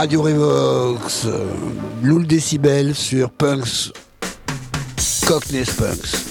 Radio Revox, Loul Décibel sur Punks, Cockney's Punks.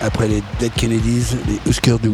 Après les Dead Kennedys, les Husker Du.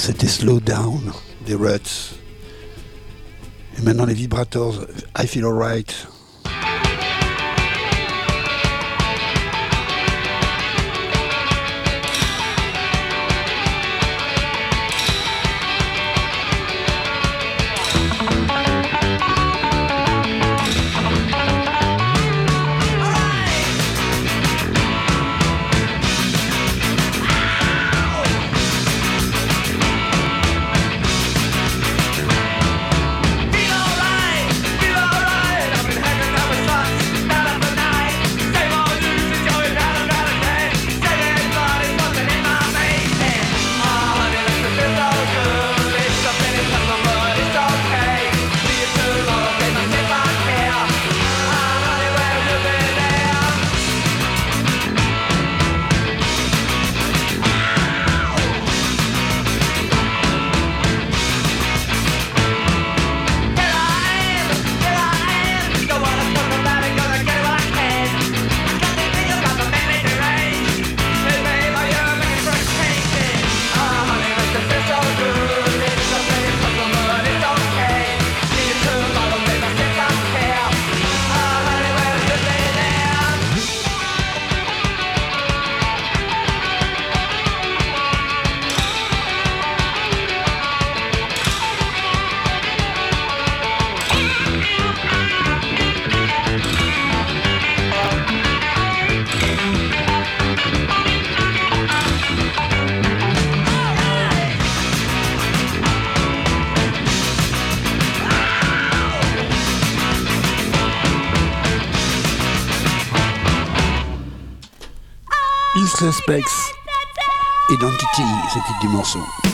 C'était Slow Down des Ruts. Et maintenant les Vibrators, I Feel Alright. Suspects Identity, c'était du morceau.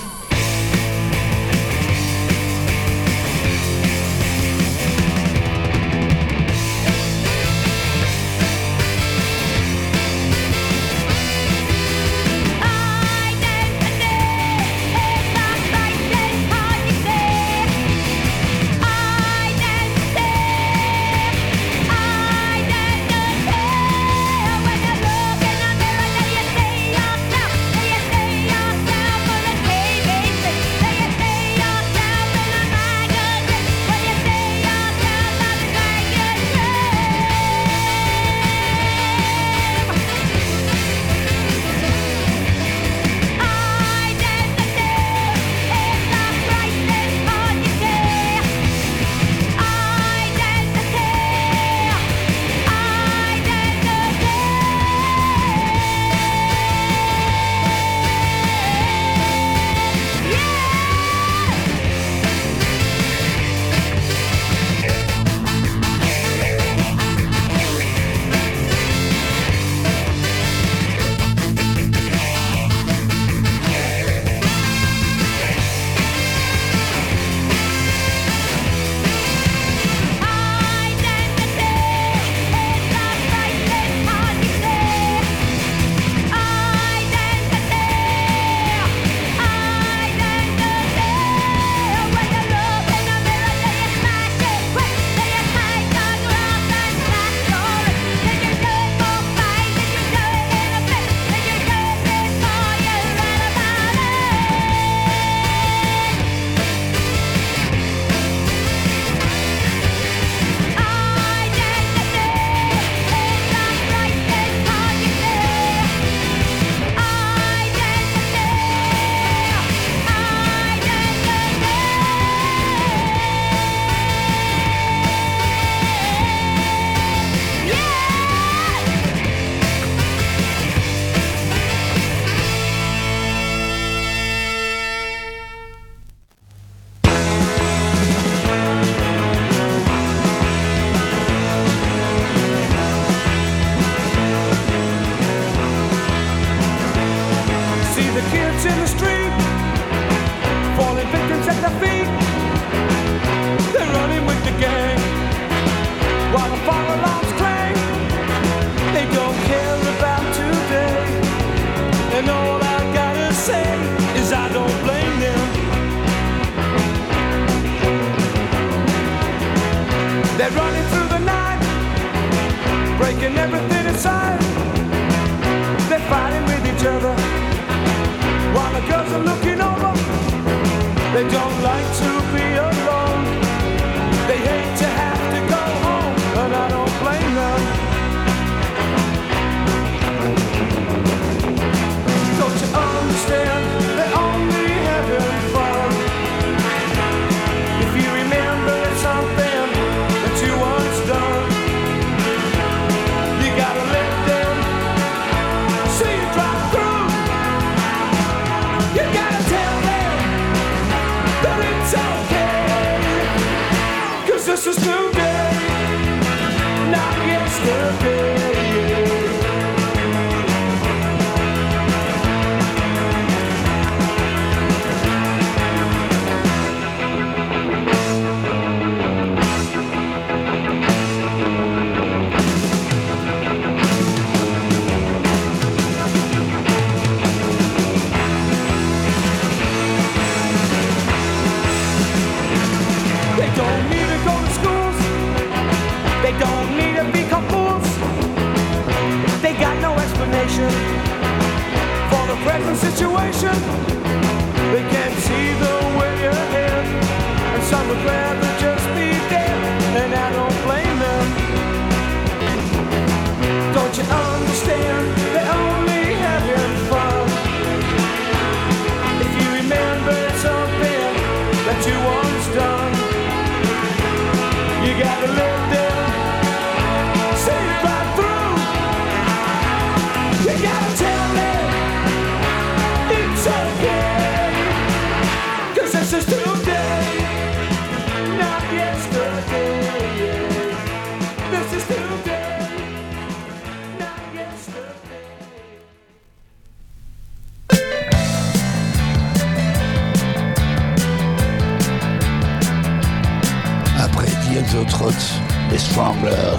This is today, not yesterday. situation. They can't see the way ahead, and some regret. It's is stronger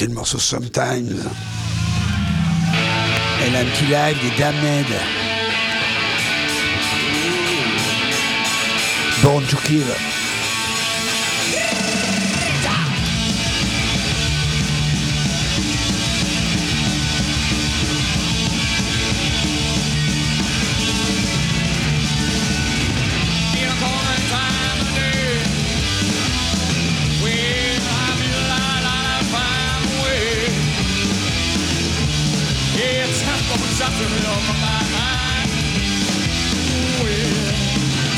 C'était le morceau Sometimes. Elle a un petit live des Damned. Born to Kill.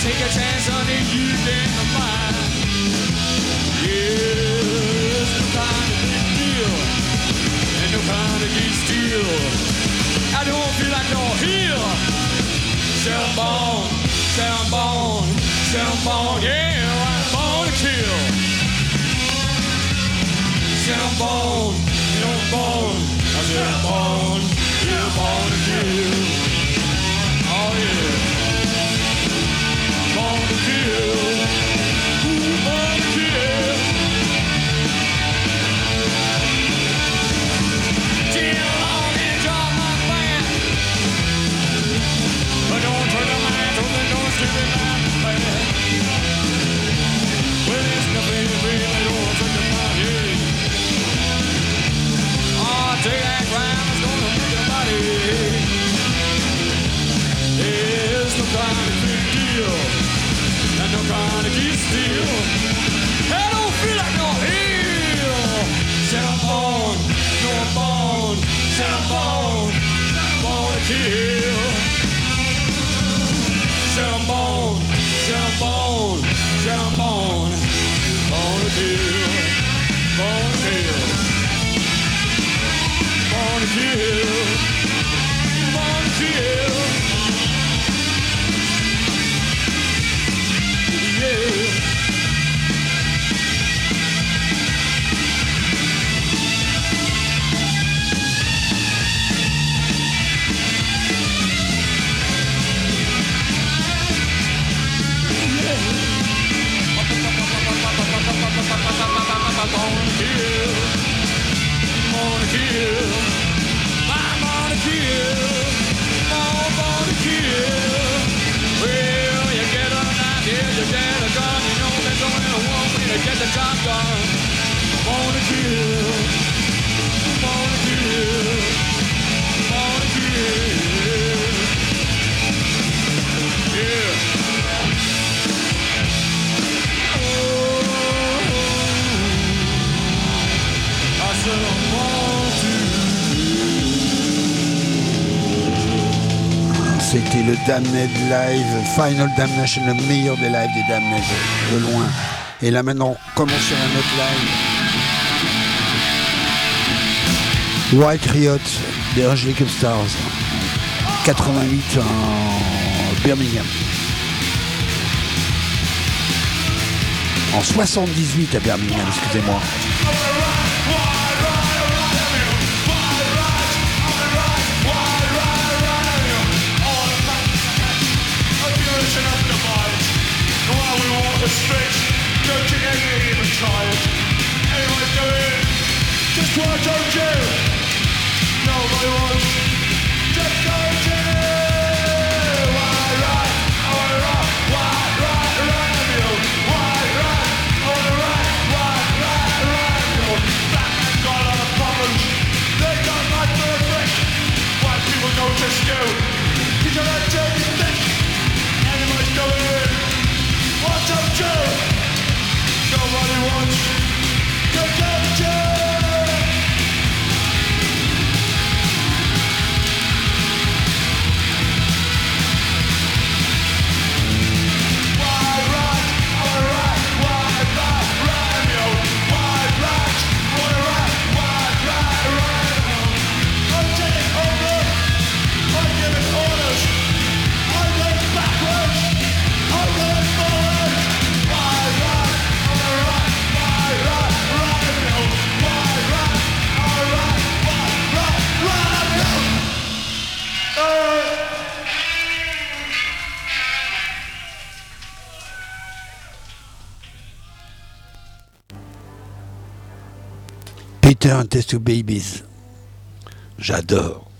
take a chance on it, you. Damned Live, Final Damnation, le meilleur des lives des Damned, de loin. Et là maintenant, on commence sur un autre live. White Riot, des Angelic Stars, 88 en Birmingham. En 78 à Birmingham, excusez-moi. streets Don't you ever even try it Anyway doing? Just why don't you? Nobody wants Just don't you? Why right, why why you Why right, why you problems They White people Nobody wants Test to Babies. J'adore.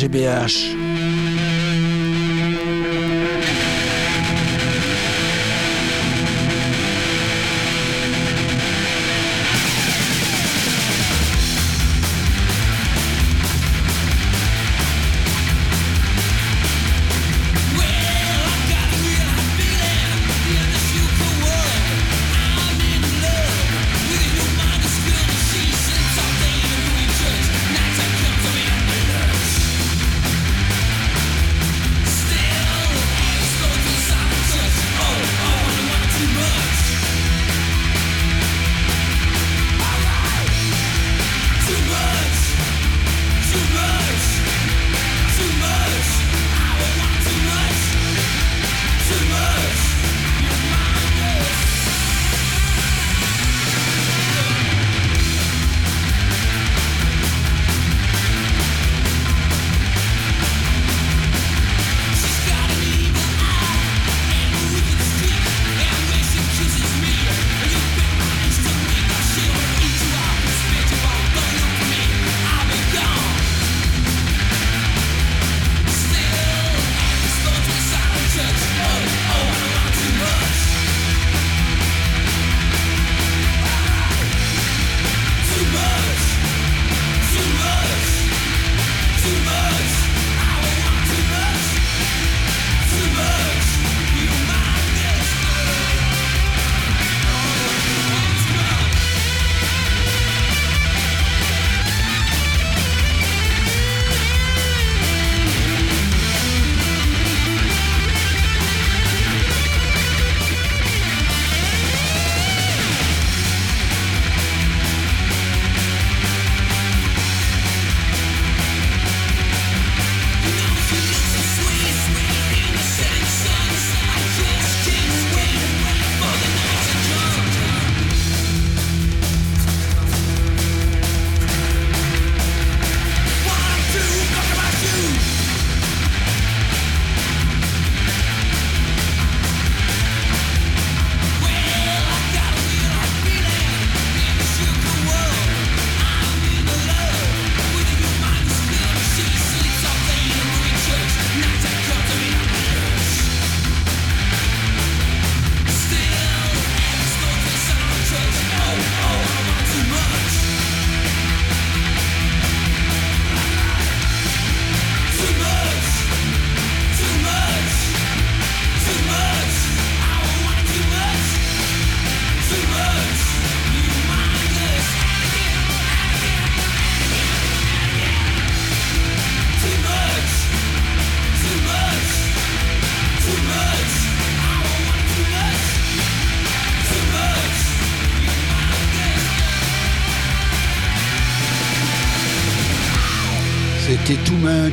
GBH.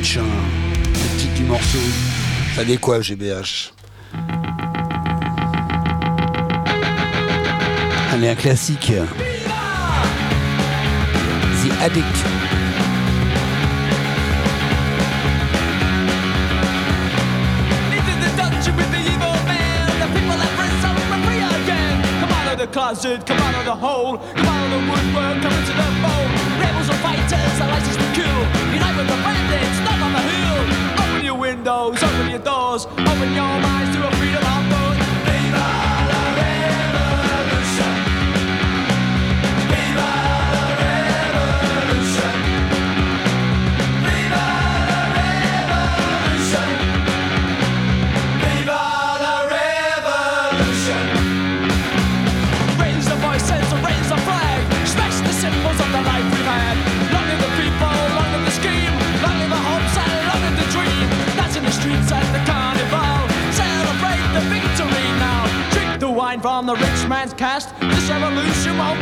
GBH. le titre du morceau. Ça dit quoi, GBH Allez, un classique. The Addict. the closet, come out of the hole, come out of the woodwork, come into the fold. Are fighters, a license to kill. Unite with the bandits, stand on the hill. Open your windows, open your doors, open your minds to a freedom of from the rich man's cast. This revolution won't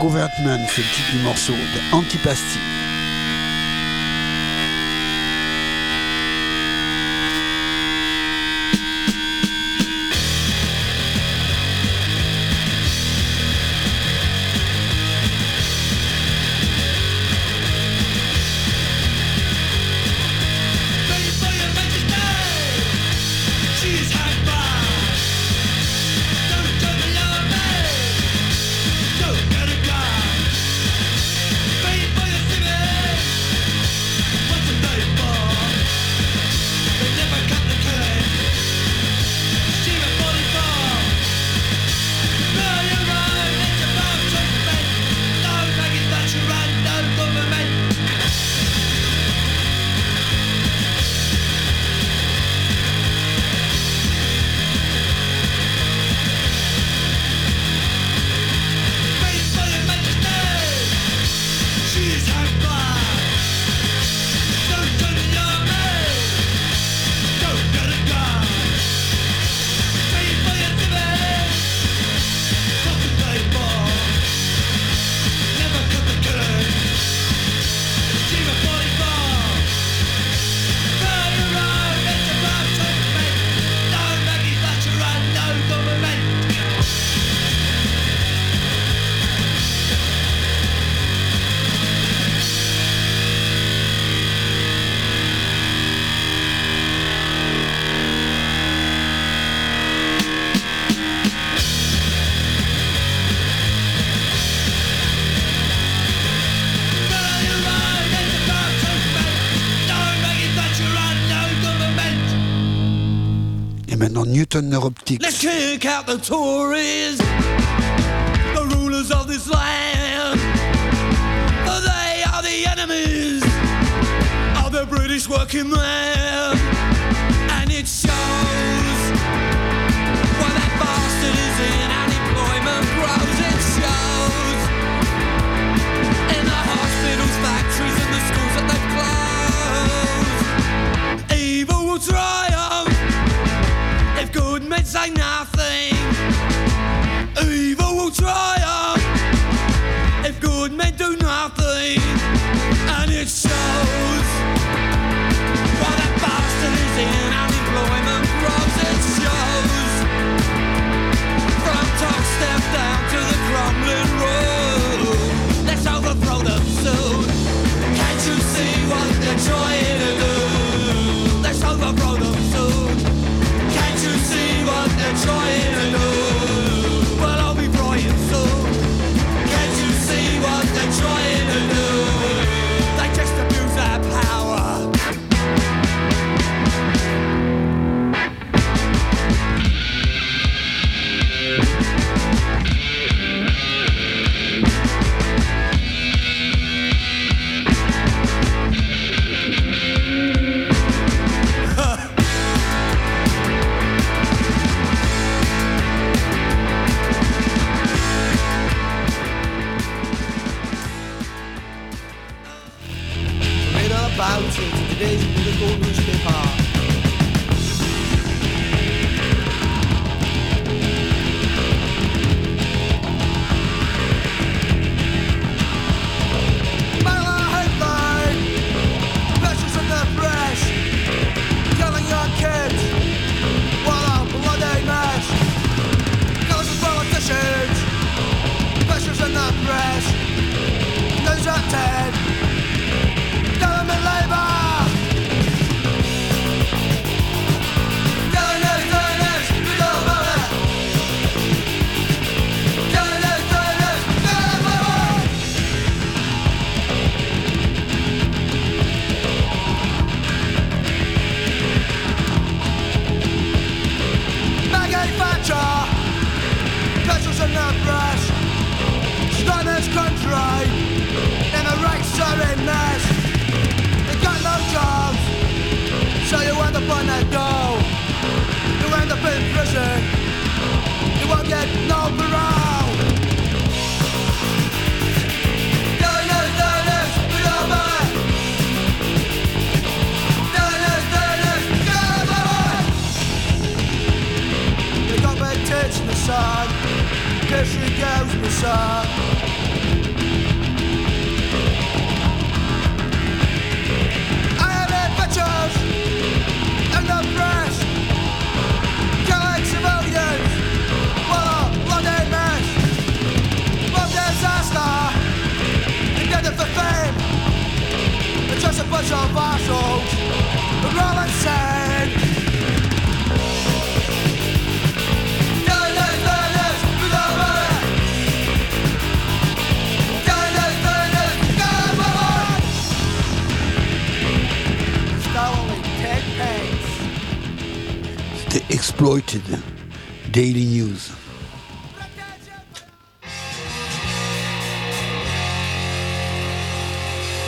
Government, c'est le titre du morceau de Newton Neuroptics. Let's kick out the Tories, the rulers of this land. They are the enemies of the British working man. Say nothing. Evil will triumph if good men do nothing, and it shows. While that bastard is in unemployment robs, it shows. From top step down to the crumbling road, let's overthrow them soon. Can't you see what they're trying to do? Let's overthrow them.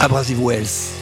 Abrasive Wells.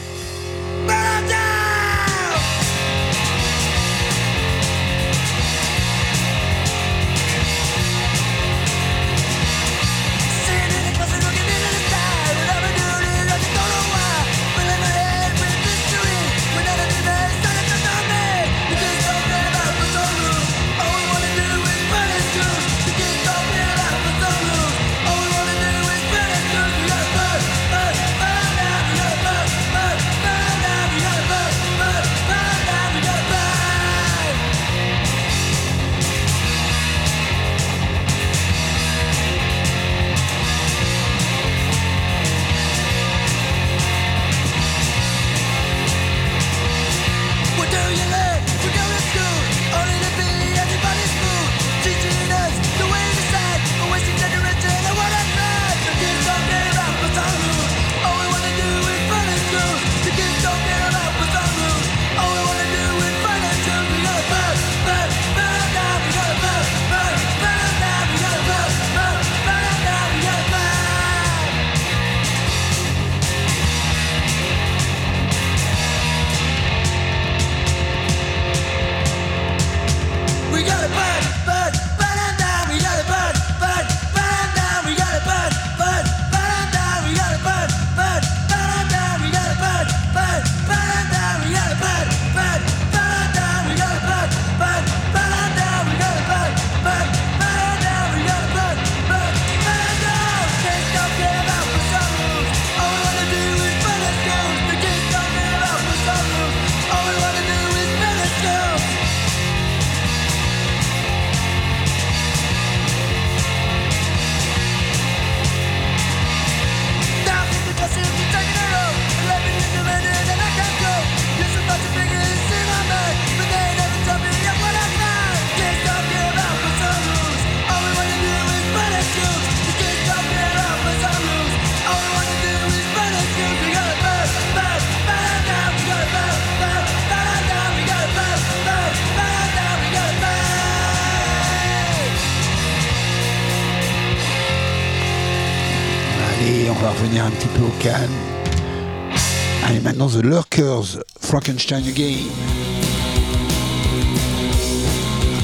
Allez, maintenant The Lurkers, Frankenstein Again.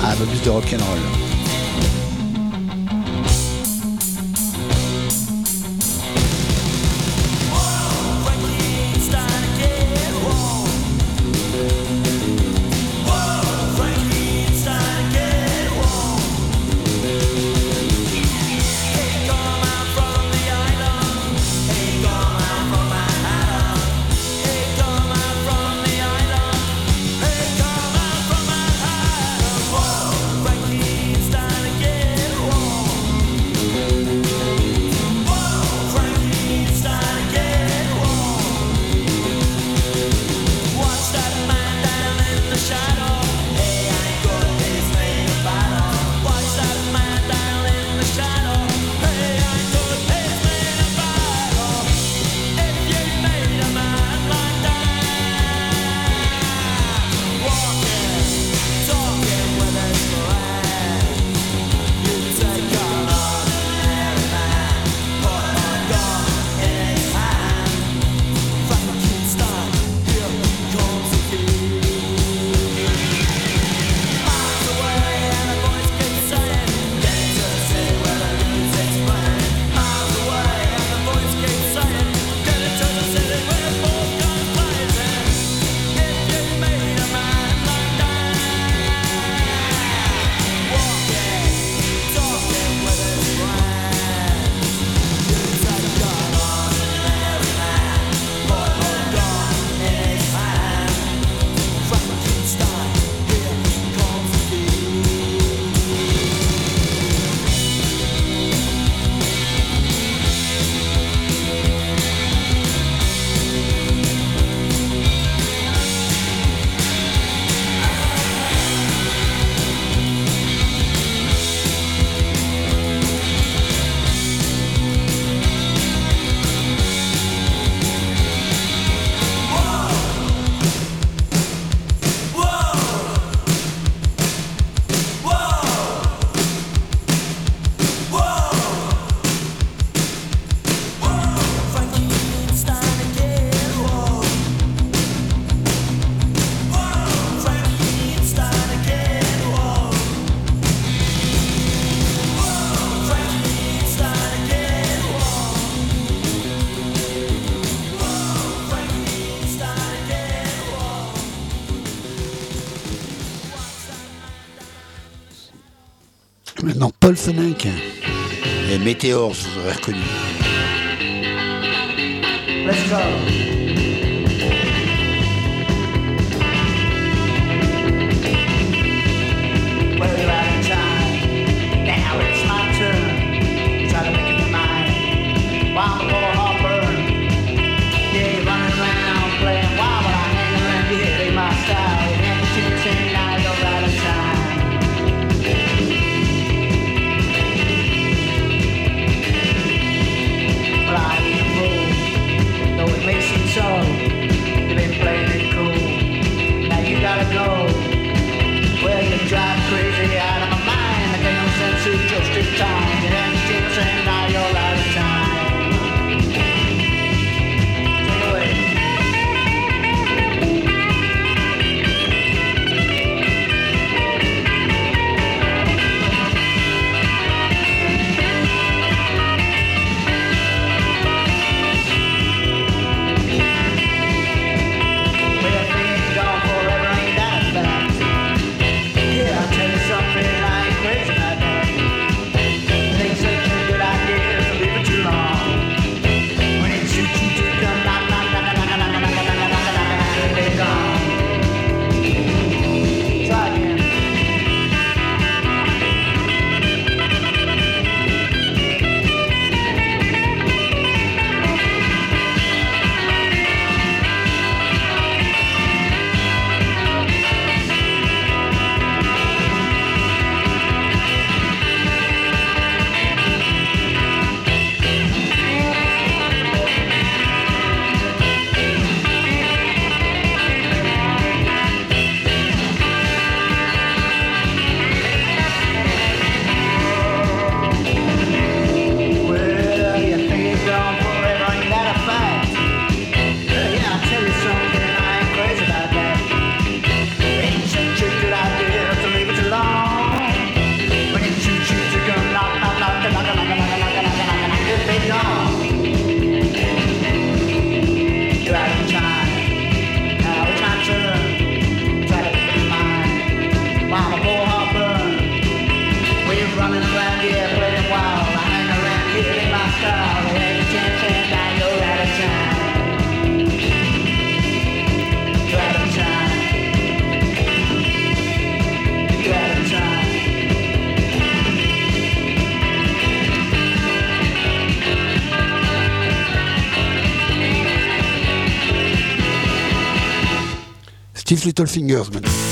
Ah, un peu plus de rock'n'roll. Wolfenink et Météor, vous aurez reconnu. Let's go. Little Fingers maintenant.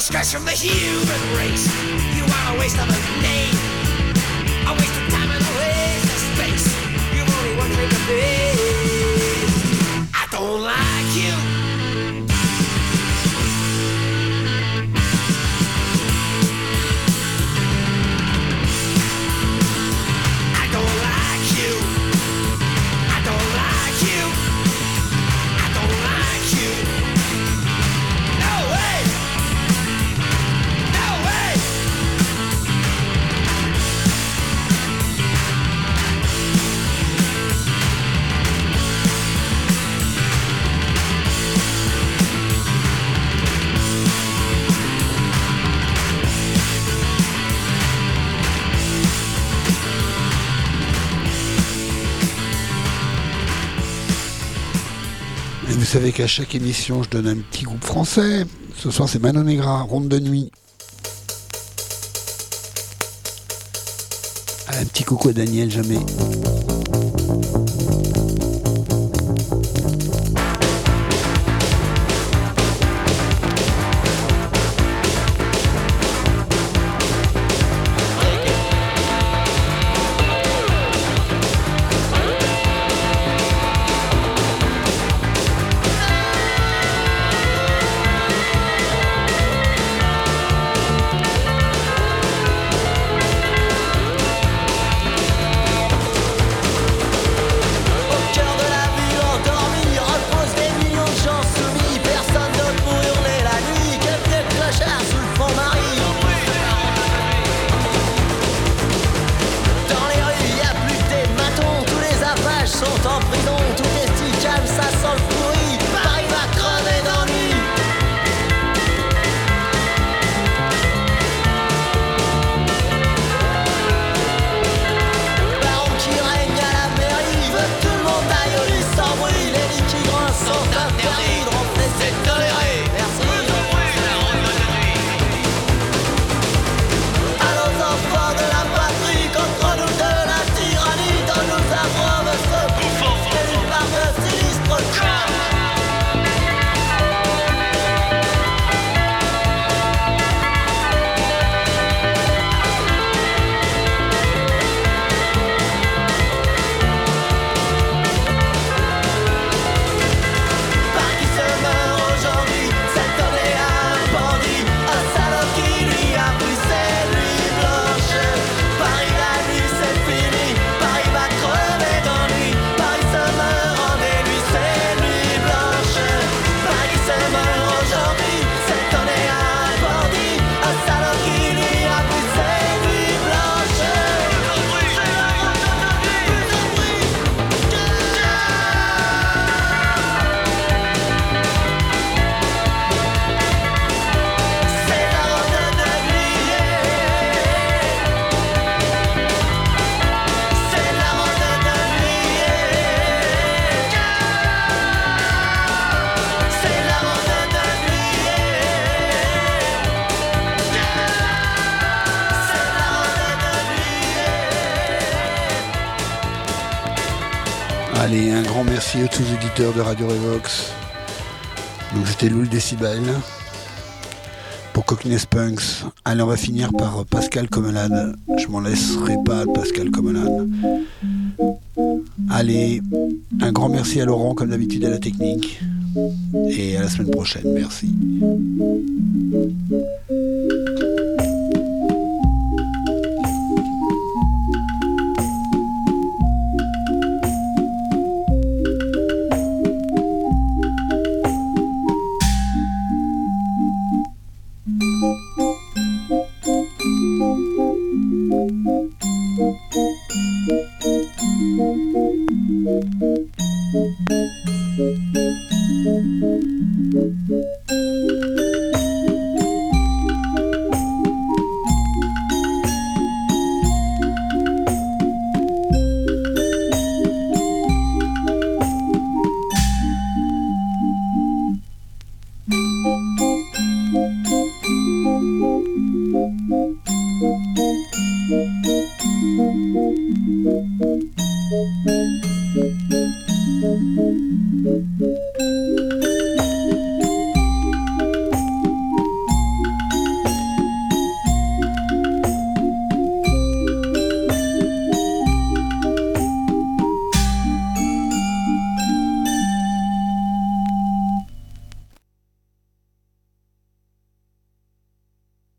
a scratch from the human race. You are a waste of a name, a waste of time and a waste of space. You've only one dream to live. Savez qu'à chaque émission, je donne un petit groupe français. Ce soir, c'est Manon Negra, Ronde de nuit. Un petit coucou à Daniel, jamais. Tous auditeurs de Radio Revox. Donc c'était Loul Décibel pour Cockney Punks. Allez, on va finir par Pascal Comelade. Je m'en laisserai pas Pascal Comelade. Allez, un grand merci à Laurent, comme d'habitude, à la technique. Et à la semaine prochaine. Merci.